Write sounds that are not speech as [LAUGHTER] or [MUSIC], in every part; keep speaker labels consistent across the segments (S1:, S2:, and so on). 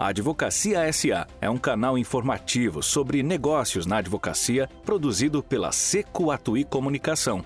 S1: A Advocacia SA é um canal informativo sobre negócios na advocacia produzido pela Seco Atui Comunicação.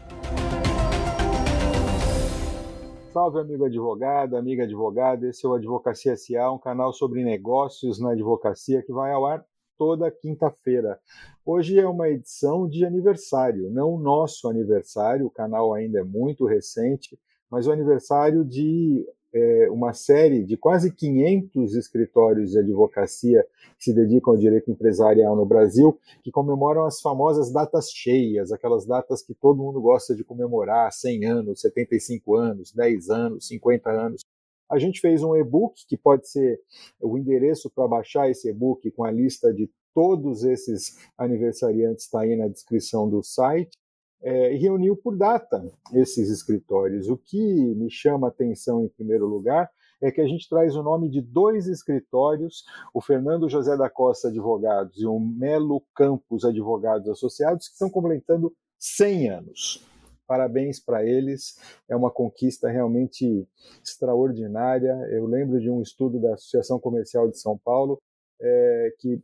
S2: Salve, amigo advogado, amiga advogada. Esse é o Advocacia SA, um canal sobre negócios na advocacia que vai ao ar toda quinta-feira. Hoje é uma edição de aniversário, não o nosso aniversário, o canal ainda é muito recente, mas o aniversário de é, uma série de quase 500 escritórios de advocacia que se dedicam ao direito empresarial no Brasil, que comemoram as famosas datas cheias, aquelas datas que todo mundo gosta de comemorar, 100 anos, 75 anos, 10 anos, 50 anos. A gente fez um e-book que pode ser o endereço para baixar esse e-book com a lista de todos esses aniversariantes está aí na descrição do site é, e reuniu por data esses escritórios. O que me chama atenção em primeiro lugar é que a gente traz o nome de dois escritórios, o Fernando José da Costa Advogados e o Melo Campos Advogados Associados, que estão completando 100 anos. Parabéns para eles, é uma conquista realmente extraordinária. Eu lembro de um estudo da Associação Comercial de São Paulo é, que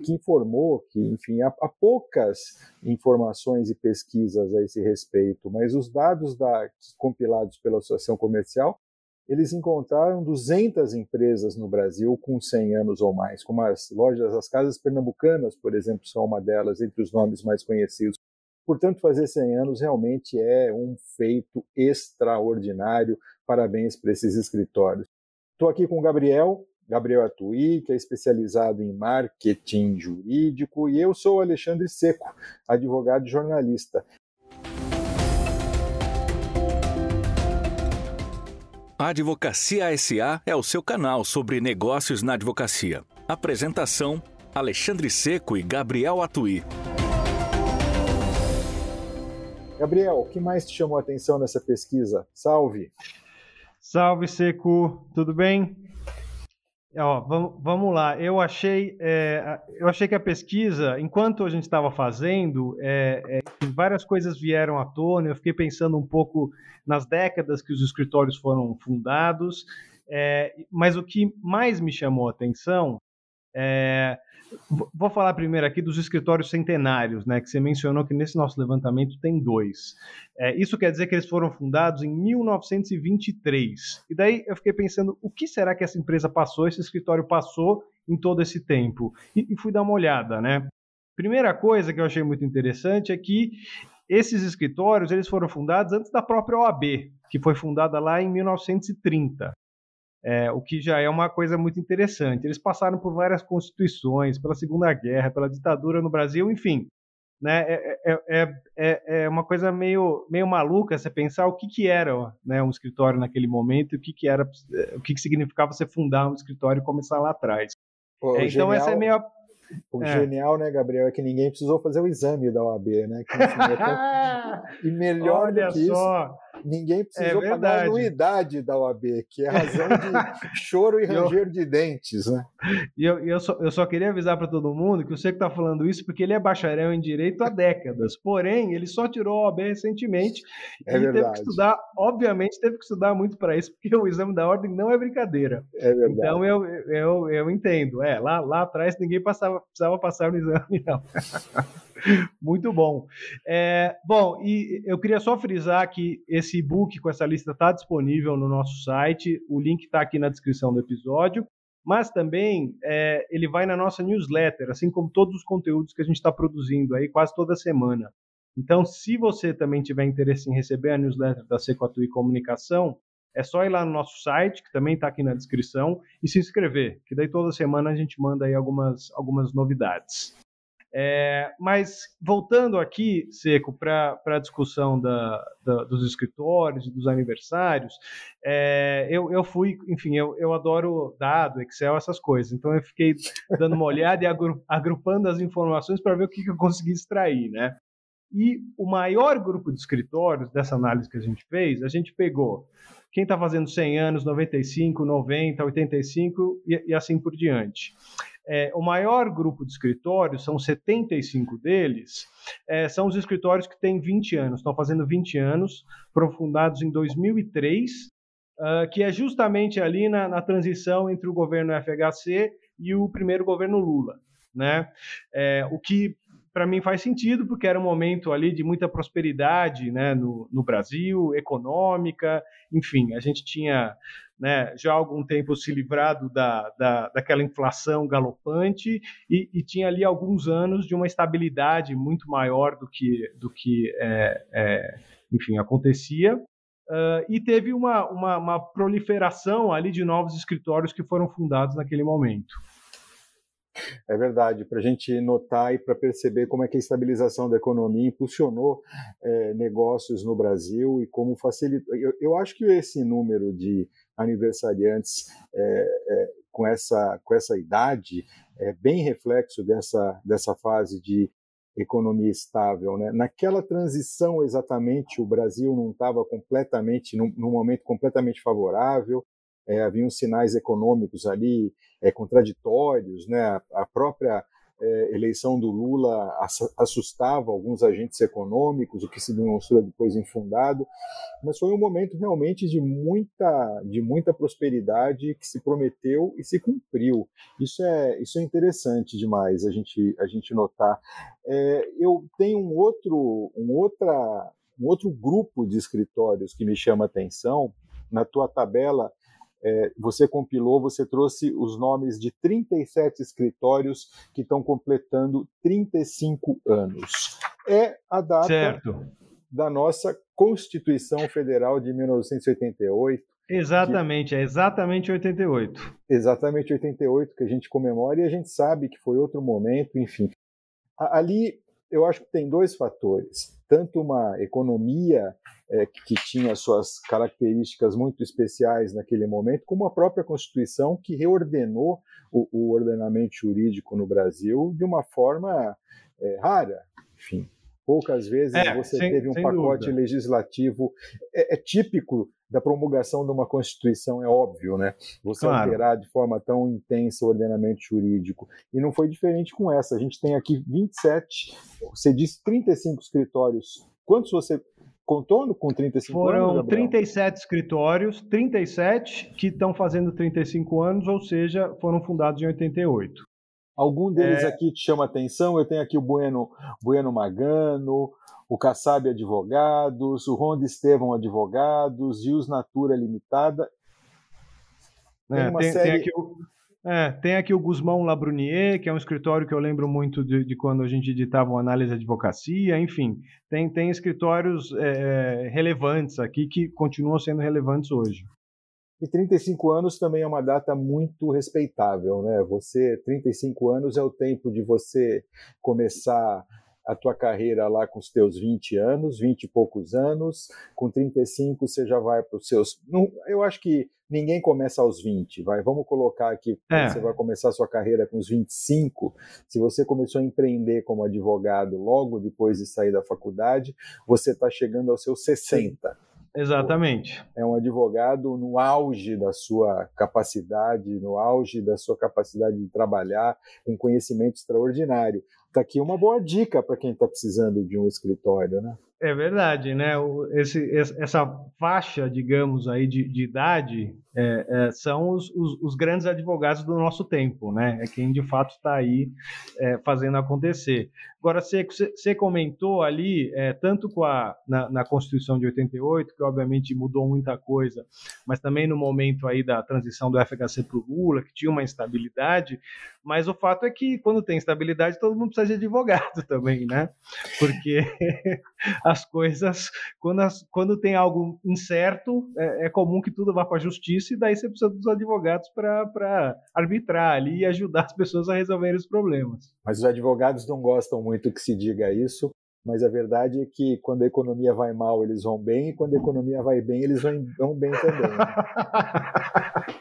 S2: que informou que, enfim, há, há, poucas informações e pesquisas a esse respeito, mas os dados da, compilados pela Associação Comercial, eles encontraram 200 empresas no Brasil com 100 anos ou mais, como as lojas, as casas pernambucanas, por exemplo, são uma delas, entre os nomes mais conhecidos. Portanto, fazer 100 anos realmente é um feito extraordinário. Parabéns para esses escritórios. Estou aqui com o Gabriel, Gabriel Atui, que é especializado em marketing jurídico, e eu sou Alexandre Seco, advogado e jornalista.
S1: A Advocacia SA é o seu canal sobre negócios na advocacia. Apresentação: Alexandre Seco e Gabriel Atui.
S2: Gabriel, o que mais te chamou a atenção nessa pesquisa? Salve!
S3: Salve, Seco! Tudo bem? Ó, vamos, vamos lá. Eu achei, é, eu achei que a pesquisa, enquanto a gente estava fazendo, é, é, várias coisas vieram à tona. Eu fiquei pensando um pouco nas décadas que os escritórios foram fundados, é, mas o que mais me chamou a atenção é, Vou falar primeiro aqui dos escritórios centenários, né? Que você mencionou que nesse nosso levantamento tem dois. É, isso quer dizer que eles foram fundados em 1923. E daí eu fiquei pensando, o que será que essa empresa passou, esse escritório passou em todo esse tempo? E, e fui dar uma olhada, né? Primeira coisa que eu achei muito interessante é que esses escritórios eles foram fundados antes da própria OAB, que foi fundada lá em 1930 é, o que já é uma coisa muito interessante. Eles passaram por várias constituições, pela Segunda Guerra, pela ditadura no Brasil, enfim. Né, é, é, é, é uma coisa meio, meio maluca você pensar o que, que era né, um escritório naquele momento, o que, que era, o que, que significava você fundar um escritório e começar lá atrás.
S2: Pô, então genial... essa é meio o é. genial, né, Gabriel, é que ninguém precisou fazer o exame da OAB, né? Que, é tão... [LAUGHS] e melhor Olha do que só. isso, ninguém precisou é pagar a anuidade da OAB, que é a razão de [LAUGHS] choro e ranger eu, de dentes, né?
S3: E eu, eu, só, eu só queria avisar para todo mundo que você que está falando isso porque ele é bacharel em direito há décadas. Porém, ele só tirou a OAB recentemente [LAUGHS] é e verdade. teve que estudar, obviamente, teve que estudar muito para isso, porque o exame da ordem não é brincadeira.
S2: É verdade.
S3: Então eu, eu, eu entendo. É, lá, lá atrás ninguém passava, precisava passar no exame, não. [LAUGHS] [LAUGHS] Muito bom. É, bom, e eu queria só frisar que esse e-book com essa lista está disponível no nosso site. O link está aqui na descrição do episódio. Mas também é, ele vai na nossa newsletter, assim como todos os conteúdos que a gente está produzindo aí quase toda semana. Então, se você também tiver interesse em receber a newsletter da Sequatui Comunicação, é só ir lá no nosso site, que também está aqui na descrição, e se inscrever, que daí toda semana a gente manda aí algumas, algumas novidades. É, mas voltando aqui, Seco, para a discussão da, da, dos escritórios e dos aniversários, é, eu, eu fui, enfim, eu, eu adoro dado, Excel, essas coisas. Então eu fiquei dando uma olhada e agrupando as informações para ver o que, que eu consegui extrair, né? E o maior grupo de escritórios dessa análise que a gente fez, a gente pegou quem está fazendo 100 anos, 95, 90, 85 e, e assim por diante. É, o maior grupo de escritórios, são 75 deles, é, são os escritórios que têm 20 anos, estão fazendo 20 anos, foram fundados em 2003, uh, que é justamente ali na, na, transição entre o governo FHC e o primeiro governo Lula. Né? É, o que para mim faz sentido, porque era um momento ali de muita prosperidade né, no, no Brasil, econômica, enfim, a gente tinha né, já há algum tempo se livrado da, da, daquela inflação galopante e, e, tinha ali alguns anos de uma estabilidade muito maior do que, do que é, é, enfim, acontecia. Uh, e teve uma, uma, uma proliferação ali de novos escritórios que foram fundados naquele momento.
S2: É verdade, para a gente notar e para perceber como é que a estabilização da economia impulsionou é, negócios no Brasil e como facilitou. Eu, eu, acho que esse número de aniversariantes é, é, com, essa, com essa idade é bem reflexo dessa, dessa fase de economia estável. Né? Naquela transição exatamente, o Brasil não estava completamente, num, num momento completamente favorável, é, haviam sinais econômicos ali é, contraditórios, né? a, a própria é, eleição do Lula assustava alguns agentes econômicos, o que se demonstrou depois infundado, mas foi um momento realmente de muita, de muita prosperidade que se prometeu e se cumpriu. Isso é, isso é interessante demais a gente, a gente notar. É, eu tenho um outro, um, outra, um outro grupo de escritórios que me chama atenção. Na tua tabela, é, você compilou, você trouxe os nomes de 37 escritórios que estão completando 35 anos. É a data
S3: certo.
S2: da nossa Constituição Federal de 1988.
S3: Exatamente, que, é exatamente 88.
S2: Exatamente 88 que a gente comemora e a gente sabe que foi outro momento, enfim. Ali eu acho que tem dois fatores. Tanto uma economia é, que tinha suas características muito especiais naquele momento, como a própria Constituição, que reordenou o, o ordenamento jurídico no Brasil de uma forma é, rara. Enfim, poucas vezes é, você sem, teve um pacote dúvida. legislativo. É, é, típico da promulgação de uma Constituição, é óbvio, né? Você claro. alterar de forma tão intensa o ordenamento jurídico. E não foi diferente com essa. A gente tem aqui 27, você disse 35 escritórios. Quantos você contou com 35
S3: Foram
S2: anos?
S3: Foram 37 escritórios, 37 que estão fazendo 35 anos, ou seja, foram fundados em 88.
S2: Algum deles é... aqui te chama atenção? Eu tenho aqui o Bueno, bueno Magano, o Kassab Advogados, o Ronda Estevão Advogados, Gius Natura Limitada.
S3: Tem, é, tem, série... tem aqui o é, tem aqui o Guzmão Labrunier, que é um escritório que eu lembro muito de, de quando a gente editava uma análise de advocacia, enfim, tem, tem escritórios é, relevantes aqui que continuam sendo relevantes hoje.
S2: E 35 anos também é uma data muito respeitável, né? Você, 35 anos é o tempo de você começar a tua carreira lá com os teus 20 anos, 20 e poucos anos, com 35 você já vai para os seus. Não, eu acho que ninguém começa aos 20, vai. Vamos colocar aqui, é. você vai começar a sua carreira com os 25. Se você começou a empreender como advogado logo depois de sair da faculdade, você está chegando aos seus 60. Sim.
S3: Exatamente.
S2: É um advogado no auge da sua capacidade, no auge da sua capacidade de trabalhar, com conhecimento extraordinário. Está aqui uma boa dica para quem está precisando de um escritório, né?
S3: É verdade, né? Esse, essa faixa, digamos, aí de, de idade é, é, são os, os, os, grandes advogados do nosso tempo, né? É quem de fato está aí é, fazendo acontecer. Agora, você, comentou ali, é, tanto com a, na, na, Constituição de 88, que obviamente mudou muita coisa, mas também no momento aí da transição do FHC para o Lula, que tinha uma instabilidade, mas o fato é que quando tem estabilidade, todo mundo precisa de advogado também, né? Porque [LAUGHS] as coisas, quando, as, quando tem algo incerto, é, é comum que tudo vá para a justiça e daí você precisa dos advogados para arbitrar ali e ajudar as pessoas a resolverem os problemas.
S2: Mas os advogados não gostam muito que se diga isso, mas a verdade é que quando a economia vai mal, eles vão bem, e quando a economia vai bem, eles vão bem também. [LAUGHS]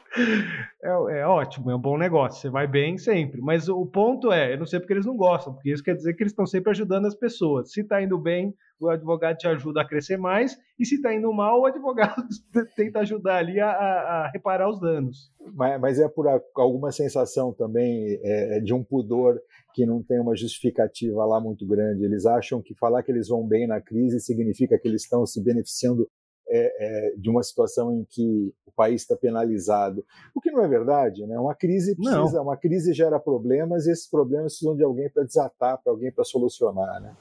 S3: é, é, ótimo, é um bom negócio, você vai bem sempre. Mas o ponto é, eu não sei porque eles não gostam, porque isso quer dizer que eles estão sempre ajudando as pessoas. Se está indo bem, o advogado te ajuda a crescer mais, e se está indo mal, o advogado [LAUGHS] tenta ajudar ali a, a reparar os danos.
S2: Mas, mas, é por alguma sensação também é, é, de um pudor que não tem uma justificativa lá muito grande. Eles acham que falar que eles vão bem na crise significa que eles estão se beneficiando é, é, de uma situação em que o país está penalizado, o que não é verdade, né? Uma crise precisa, não. uma crise gera problemas e esses problemas precisam de alguém para desatar, para alguém para solucionar, né?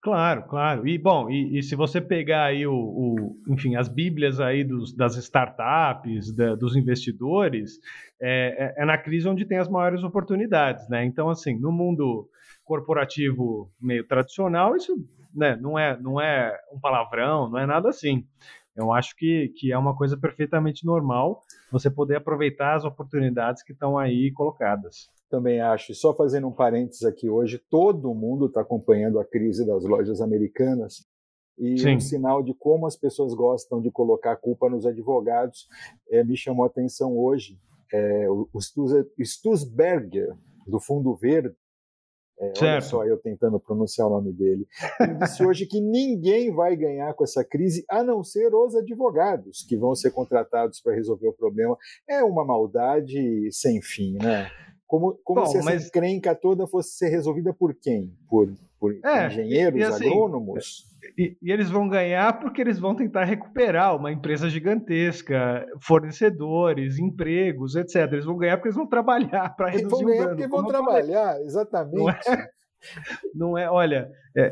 S3: Claro, claro. E bom, e, e, se você pegar aí o, o, enfim, as bíblias aí dos, das startups, da, dos investidores, é, é, é, na crise onde tem as maiores oportunidades, né? Então, assim, no mundo corporativo meio tradicional, isso né, não, é, não é um palavrão, não é nada assim. Eu acho que, que é uma coisa perfeitamente normal você poder aproveitar as oportunidades que estão aí colocadas
S2: também acho. Só fazendo um parênteses aqui, hoje todo mundo está acompanhando a crise das lojas americanas e Sim. um sinal de como as pessoas gostam de colocar a culpa nos advogados é, me chamou a atenção hoje. É, o Stussberger, do Fundo Verde, é, olha só eu tentando pronunciar o nome dele. Ele disse hoje que ninguém vai ganhar com essa crise, a não ser os advogados que vão ser contratados para resolver o problema. É uma maldade sem fim, né? Como, como Bom, se essa mas... encrenca toda fosse ser resolvida por quem? Por, por é, engenheiros, e, e assim, agrônomos?
S3: E, e, eles vão ganhar porque eles vão tentar recuperar uma empresa gigantesca, fornecedores, empregos, etc. Eles vão ganhar porque eles vão trabalhar [LAUGHS] para reduzir vão ganhar o dano.
S2: porque vão trabalhar, exatamente. Não é, [LAUGHS]
S3: não é olha, é,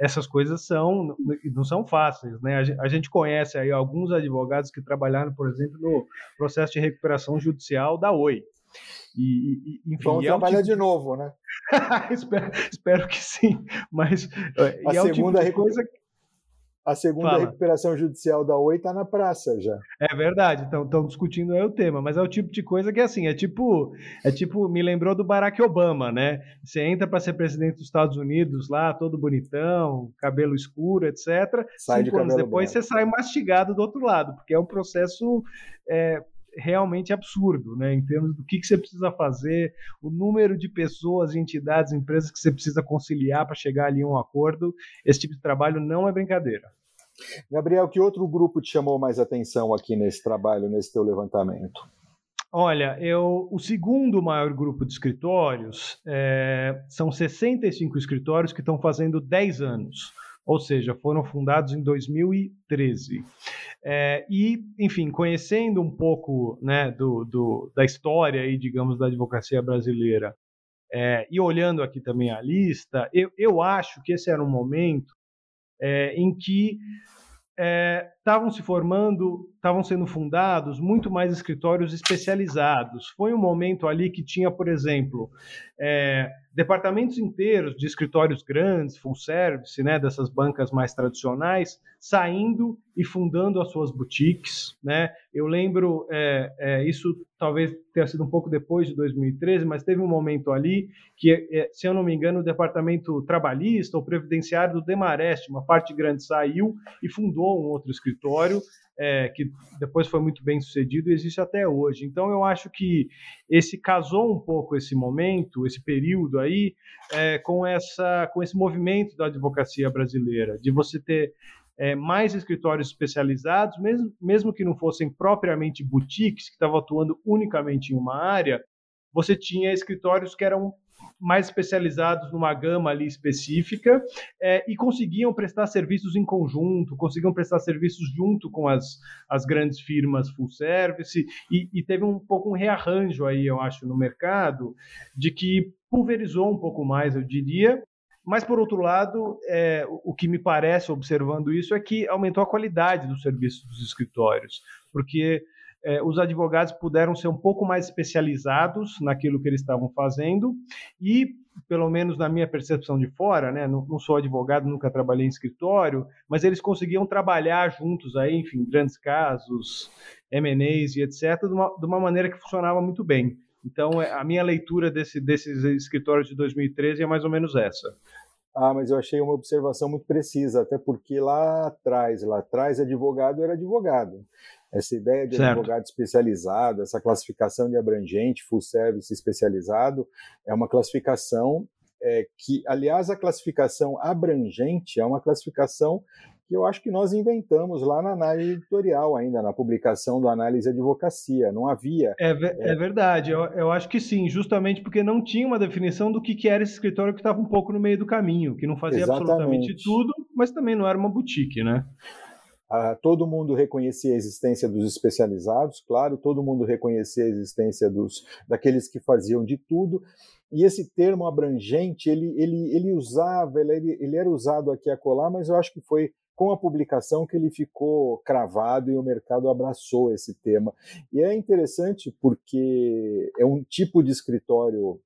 S3: essas coisas são não são fáceis, né? A gente conhece aí alguns advogados que trabalharam, por exemplo, no processo de recuperação judicial da Oi.
S2: E, e enfim, Vamos é trabalhar tipo... de novo, né? [LAUGHS]
S3: espero, espero, que sim. Mas
S2: é, a é segunda tipo coisa a segunda Fala. recuperação judicial da Oi está na praça já.
S3: É verdade, estão discutindo aí o tema, mas é o tipo de coisa que assim, é tipo, é tipo, me lembrou do Barack Obama, né? Você entra para ser presidente dos Estados Unidos lá, todo bonitão, cabelo escuro, etc. Sai Cinco de anos depois branco. você sai mastigado do outro lado, porque é um processo é, realmente absurdo, né? Em termos do que, que você precisa fazer, o número de pessoas, entidades, empresas que você precisa conciliar para chegar ali a um acordo. Esse tipo de trabalho não é brincadeira.
S2: Gabriel, que outro grupo te chamou mais atenção aqui nesse trabalho, nesse teu levantamento?
S3: Olha, eu, o segundo maior grupo de escritórios é, são 65 escritórios que estão fazendo 10 anos ou seja, foram fundados em 2013. É, e, enfim, conhecendo um pouco né, do, do, da história, aí, digamos, da advocacia brasileira, é, e olhando aqui também a lista, eu, eu acho que esse era um momento é, em que estavam se formando, estavam sendo fundados muito mais escritórios especializados. Foi um momento ali que tinha, por exemplo, é, departamentos inteiros de escritórios grandes, full service, né, dessas bancas mais tradicionais, saindo e fundando as suas boutiques. Né? Eu lembro, é, é, isso talvez tenha sido um pouco depois de 2013, mas teve um momento ali que, é, se eu não me engano, o departamento trabalhista ou previdenciário do Demarest, uma parte grande saiu e fundou um outro escritório é, que depois foi muito bem sucedido e existe até hoje. Então eu acho que esse casou um pouco esse momento, esse período aí, é, com essa, com esse movimento da advocacia brasileira, de você ter é, mais escritórios especializados, mesmo, mesmo que não fossem propriamente boutiques, que estavam atuando unicamente em uma área, você tinha escritórios que eram mais especializados numa gama ali específica é, e conseguiam prestar serviços em conjunto, conseguiam prestar serviços junto com as, as grandes firmas full service e, e teve um pouco um rearranjo aí, eu acho, no mercado de que pulverizou um pouco mais, eu diria, mas, por outro lado, é, o que me parece, observando isso, é que aumentou a qualidade do serviço dos escritórios, porque é, os advogados puderam ser um pouco mais especializados naquilo que eles estavam fazendo e, pelo menos na minha percepção de fora, né, não, não sou advogado, nunca trabalhei em escritório, mas eles conseguiam trabalhar juntos aí, enfim, grandes casos, M&As e etc, de uma, de uma maneira que funcionava muito bem. Então, é, a minha leitura desse, desses escritórios de 2013 é mais ou menos essa.
S2: Ah, mas eu achei uma observação muito precisa, até porque lá atrás, lá atrás, advogado era advogado. Essa ideia de certo. advogado especializado, essa classificação de abrangente, full service especializado, é uma classificação é, que, aliás, a classificação abrangente é uma classificação que eu acho que nós inventamos lá na análise editorial ainda, na publicação do Análise Advocacia. Não havia.
S3: É, é... é verdade, eu, eu, acho que sim, justamente porque não tinha uma definição do que, que era esse escritório que estava um pouco no meio do caminho, que não fazia Exatamente. absolutamente tudo, mas também não era uma boutique, né?
S2: Ah, todo mundo reconhecia a existência dos especializados, claro, todo mundo reconhecia a existência dos daqueles que faziam de tudo. E esse termo abrangente, ele, ele, ele usava, ele, ele era usado aqui a colar, mas eu acho que foi com a publicação que ele ficou cravado e o mercado abraçou esse tema. E é interessante porque é um tipo de escritório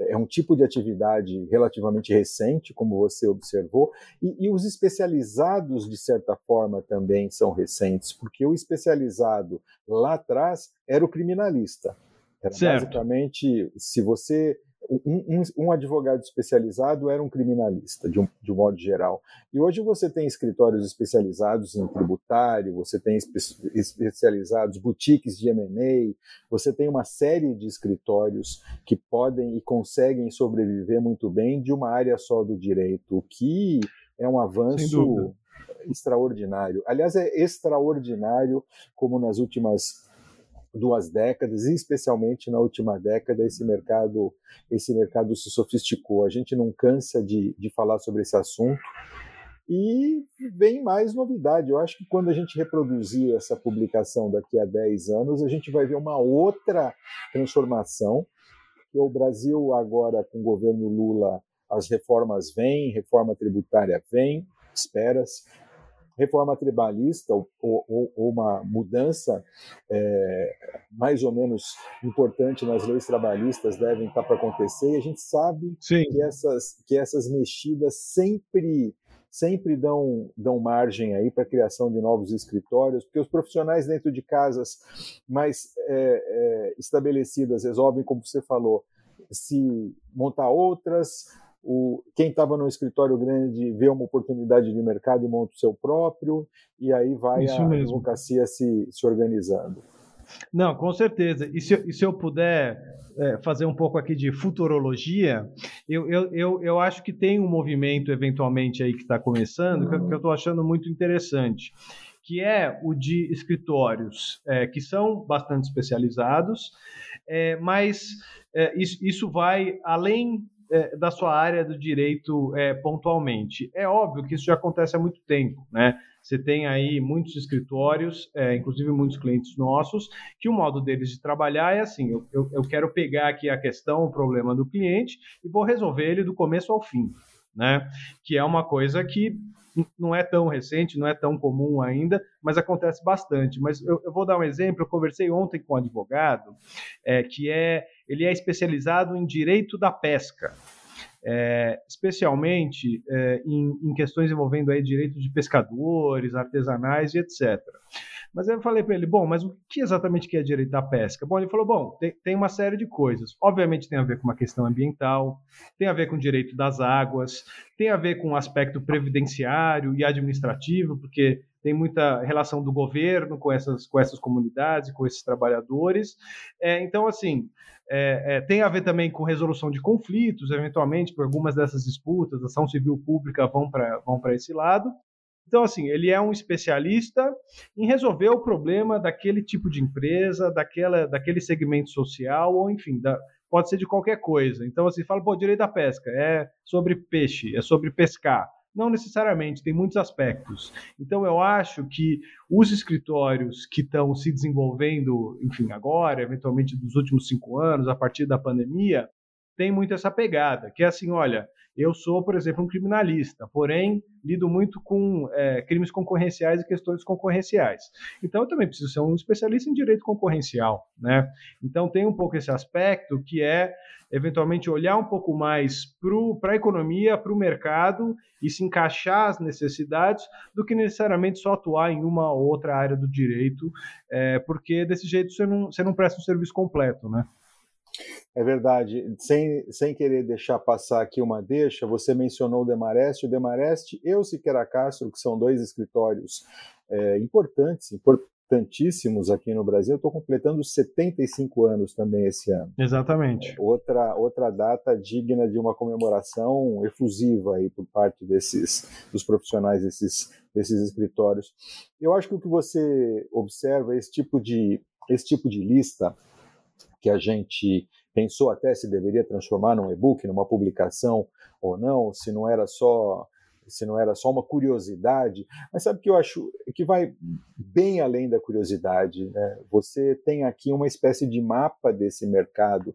S2: é um tipo de atividade relativamente recente, como você observou, e, e, os especializados, de certa forma, também são recentes, porque o especializado lá atrás era o criminalista. Era certo. basicamente, se você um, um, um, advogado especializado era um criminalista, de um, de um modo geral. E hoje você tem escritórios especializados em tributário, você tem espe especializados, boutiques de M&A, você tem uma série de escritórios que podem e conseguem sobreviver muito bem de uma área só do direito, o que é um avanço extraordinário. Aliás, é extraordinário como nas últimas duas décadas, e especialmente na última década, esse mercado, esse mercado se sofisticou. A gente não cansa de, de falar sobre esse assunto. E vem mais novidade. Eu acho que quando a gente reproduzir essa publicação daqui a 10 anos, a gente vai ver uma outra transformação. O Brasil, agora, com o governo Lula, as reformas vêm, reforma tributária vem, espera-se reforma tribalista ou, ou, ou uma mudança é, mais ou menos importante nas leis trabalhistas devem estar para acontecer. E a gente sabe que essas, que essas mexidas sempre sempre dão, dão margem aí para a criação de novos escritórios, porque os profissionais dentro de casas mais é, é, estabelecidas resolvem, como você falou, se montar outras, o, quem estava no escritório grande vê uma oportunidade de mercado e monta o seu próprio, e aí vai Isso a mesmo. advocacia se, se organizando.
S3: Não, com certeza. E se, e se eu puder é, fazer um pouco aqui de futurologia, eu, eu, eu, eu, acho que tem um movimento eventualmente aí que está começando, que, que eu estou achando muito interessante, que é o de escritórios é, que são bastante especializados, é, mas é, isso, isso vai além é, da sua área do direito é, pontualmente. É óbvio que isso já acontece há muito tempo, né? Você tem aí muitos escritórios, é, inclusive muitos clientes nossos, que o modo deles de trabalhar é assim: eu, eu, eu quero pegar aqui a questão, o problema do cliente e vou resolver ele do começo ao fim, né? Que é uma coisa que não é tão recente, não é tão comum ainda, mas acontece bastante. Mas eu, eu vou dar um exemplo. Eu conversei ontem com um advogado é, que é ele é especializado em direito da pesca. É, especialmente é, em, em, questões envolvendo aí direitos de pescadores, artesanais e etc. Mas eu falei para ele, bom, mas o que exatamente que é direito da pesca? Bom, ele falou, bom, tem, tem, uma série de coisas. Obviamente tem a ver com uma questão ambiental, tem a ver com direito das águas, tem a ver com o aspecto previdenciário e administrativo, porque tem muita relação do governo com essas, com essas comunidades, com esses trabalhadores. É, então, assim, é, é, tem a ver também com resolução de conflitos, eventualmente, por algumas dessas disputas, ação civil pública vão para vão esse lado. Então, assim, ele é um especialista em resolver o problema daquele tipo de empresa, daquela, daquele segmento social, ou enfim, da, pode ser de qualquer coisa. Então, assim, fala, pô, direito da pesca, é sobre peixe, é sobre pescar. Não necessariamente, tem muitos aspectos. Então, eu acho que os escritórios que estão se desenvolvendo, enfim, agora, eventualmente dos últimos cinco anos, a partir da pandemia, tem muito essa pegada, que é assim, olha, eu sou, por exemplo, um criminalista, porém lido muito com é, crimes concorrenciais e questões concorrenciais. Então, eu também preciso ser um especialista em direito concorrencial, né? Então, tem um pouco esse aspecto que é, eventualmente, olhar um pouco mais para a economia, para o mercado e se encaixar as necessidades do que necessariamente só atuar em uma ou outra área do direito, é, porque desse jeito você não, você não presta um serviço completo, né?
S2: É verdade. Sem, sem querer deixar passar aqui uma deixa, você mencionou o Demarest. O Demarest e o Siqueira Castro, que são dois escritórios é, importantes, importantíssimos aqui no Brasil. Estou completando 75 anos também esse ano.
S3: Exatamente.
S2: É, outra, outra data digna de uma comemoração efusiva aí por parte desses dos profissionais desses, desses escritórios. Eu acho que o que você observa esse tipo de esse tipo de lista que a gente pensou até se deveria transformar num e-book, numa publicação ou não, se não era só se não era só uma curiosidade, mas sabe que eu acho que vai bem além da curiosidade. Né? Você tem aqui uma espécie de mapa desse mercado,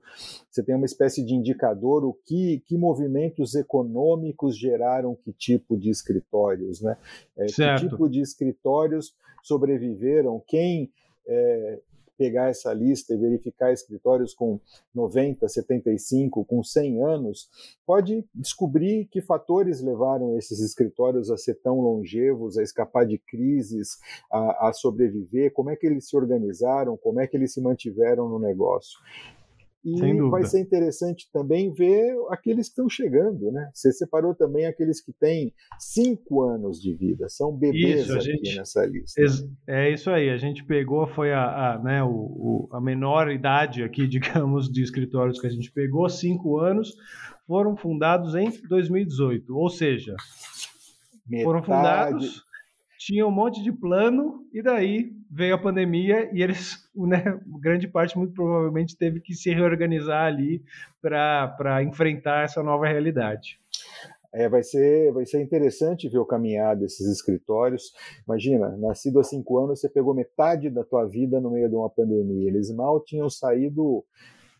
S2: você tem uma espécie de indicador o que, que movimentos econômicos geraram que tipo de escritórios, né? É, que tipo de escritórios sobreviveram, quem é, pegar essa lista e verificar escritórios com 90, 75, com 100 anos, pode descobrir que fatores levaram esses escritórios a ser tão longevos, a escapar de crises, a, a sobreviver, como é que eles se organizaram, como é que eles se mantiveram no negócio. E vai ser interessante também ver aqueles que estão chegando, né? Você separou também aqueles que têm cinco anos de vida, são bebês isso, aqui gente, nessa lista.
S3: É isso aí, a gente pegou, foi a, a né, o, o, a menor idade aqui, [LAUGHS] digamos, de escritórios que a gente pegou, cinco anos, foram fundados em 2018, ou seja, Metade... foram fundados tinha um monte de plano e daí veio a pandemia e eles, né, [LAUGHS] grande parte muito provavelmente teve que se reorganizar ali para enfrentar essa nova realidade.
S2: É, vai, ser, vai ser interessante ver o caminhar desses escritórios. Imagina, nascido há cinco anos, você pegou metade da tua vida no meio de uma pandemia. Eles mal tinham saído,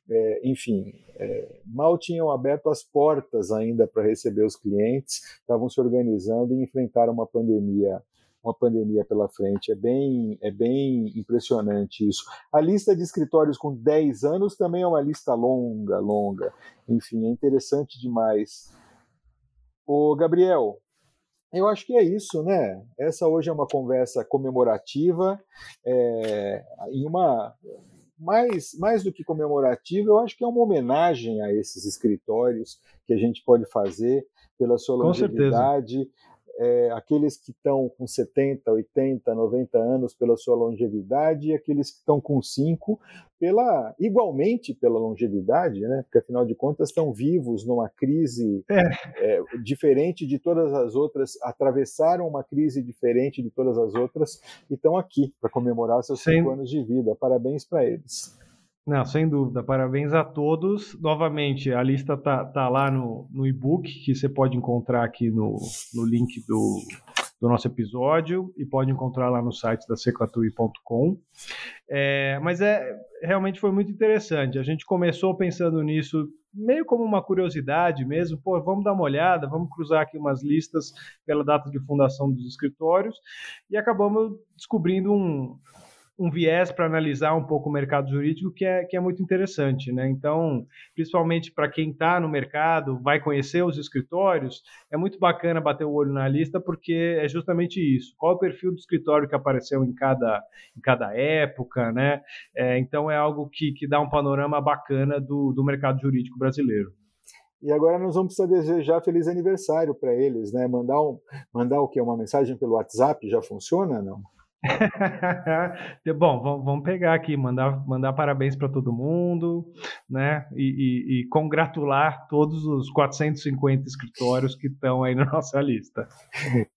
S2: é, enfim, é, mal tinham aberto as portas ainda para receber os clientes, estavam se organizando e enfrentaram uma pandemia uma pandemia pela frente. É bem, é bem impressionante isso. A lista de escritórios com 10 anos também é uma lista longa, longa. Enfim, é interessante demais. O Gabriel, eu acho que é isso, né? Essa hoje é uma conversa comemorativa, é, em uma mais, mais do que comemorativa, eu acho que é uma homenagem a esses escritórios que a gente pode fazer pela sua longevidade, é, aqueles que estão com 70, 80, 90 anos pela sua longevidade e aqueles que estão com 5 pela igualmente pela longevidade, né? Porque afinal de contas estão vivos numa crise é. É, diferente de todas as outras, atravessaram uma crise diferente de todas as outras e estão aqui para comemorar seus 5 anos de vida. Parabéns para eles.
S3: Não, sem dúvida. Parabéns a todos. Novamente, a lista tá, tá lá no, no e-book, que você pode encontrar aqui no, no link do, do nosso episódio e pode encontrar lá no site da seclatui.com. É, mas é realmente foi muito interessante. A gente começou pensando nisso meio como uma curiosidade mesmo. Pô, vamos dar uma olhada, vamos cruzar aqui umas listas pela data de fundação dos escritórios e acabamos descobrindo um um viés para analisar um pouco o mercado jurídico que é, que é muito interessante, né? Então, principalmente para quem está no mercado, vai conhecer os escritórios, é muito bacana bater o olho na lista porque é justamente isso. Qual é o perfil do escritório que apareceu em cada, em cada época, né? É, então, é algo que, que dá um panorama bacana do, do mercado jurídico brasileiro.
S2: E agora nós vamos precisar desejar feliz aniversário para eles, né? Mandar um, mandar o que uma mensagem pelo WhatsApp já funciona, não? [LAUGHS]
S3: Bom, vamos pegar aqui, mandar, mandar parabéns para todo mundo, né? E, e, e, congratular todos os 450 escritórios que estão aí na nossa lista.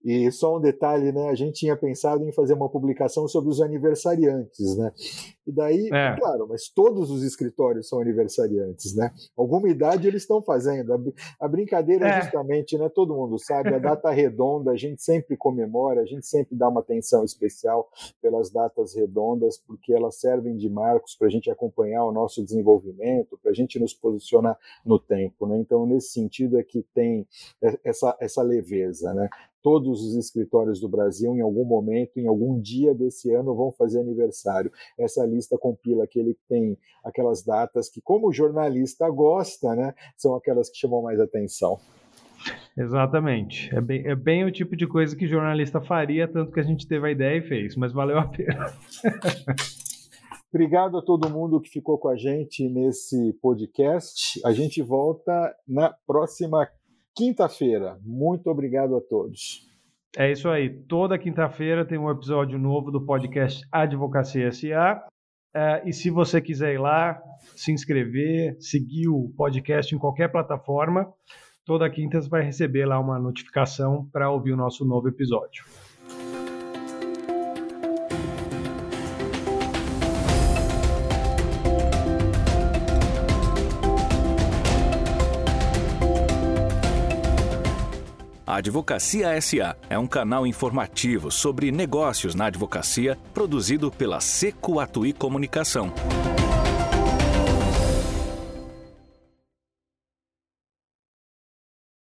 S2: E só um detalhe, né? A gente tinha pensado em fazer uma publicação sobre os aniversariantes, né? E daí, é. claro, mas todos os escritórios são aniversariantes, né? Alguma idade eles estão fazendo. A, a brincadeira é justamente, né? Todo mundo sabe, a data [LAUGHS] redonda, a gente sempre comemora, a gente sempre dá uma atenção especial pelas datas redondas, porque elas servem de marcos para a gente acompanhar o nosso desenvolvimento, para a gente nos posicionar no tempo, né? Então, nesse sentido é que tem essa, essa leveza, né? todos os escritórios do Brasil, em algum momento, em algum dia desse ano, vão fazer aniversário. Essa lista compila aquele que tem aquelas datas que, como jornalista gosta, né, são aquelas que chamam mais atenção.
S3: Exatamente. É bem, é bem o tipo de coisa que jornalista faria, tanto que a gente teve a ideia e fez, mas valeu a [LAUGHS] pena.
S2: Obrigado a todo mundo que ficou com a gente nesse podcast. A gente volta na próxima quinta-feira. Muito obrigado a todos.
S3: É isso aí. Toda quinta-feira tem um episódio novo do podcast Advocacia SA. É, e se você quiser ir lá, se inscrever, seguir o podcast em qualquer plataforma, toda quinta você vai receber lá uma notificação para ouvir o nosso novo episódio.
S1: A Advocacia SA é um canal informativo sobre negócios na advocacia produzido pela Seco Atuí Comunicação.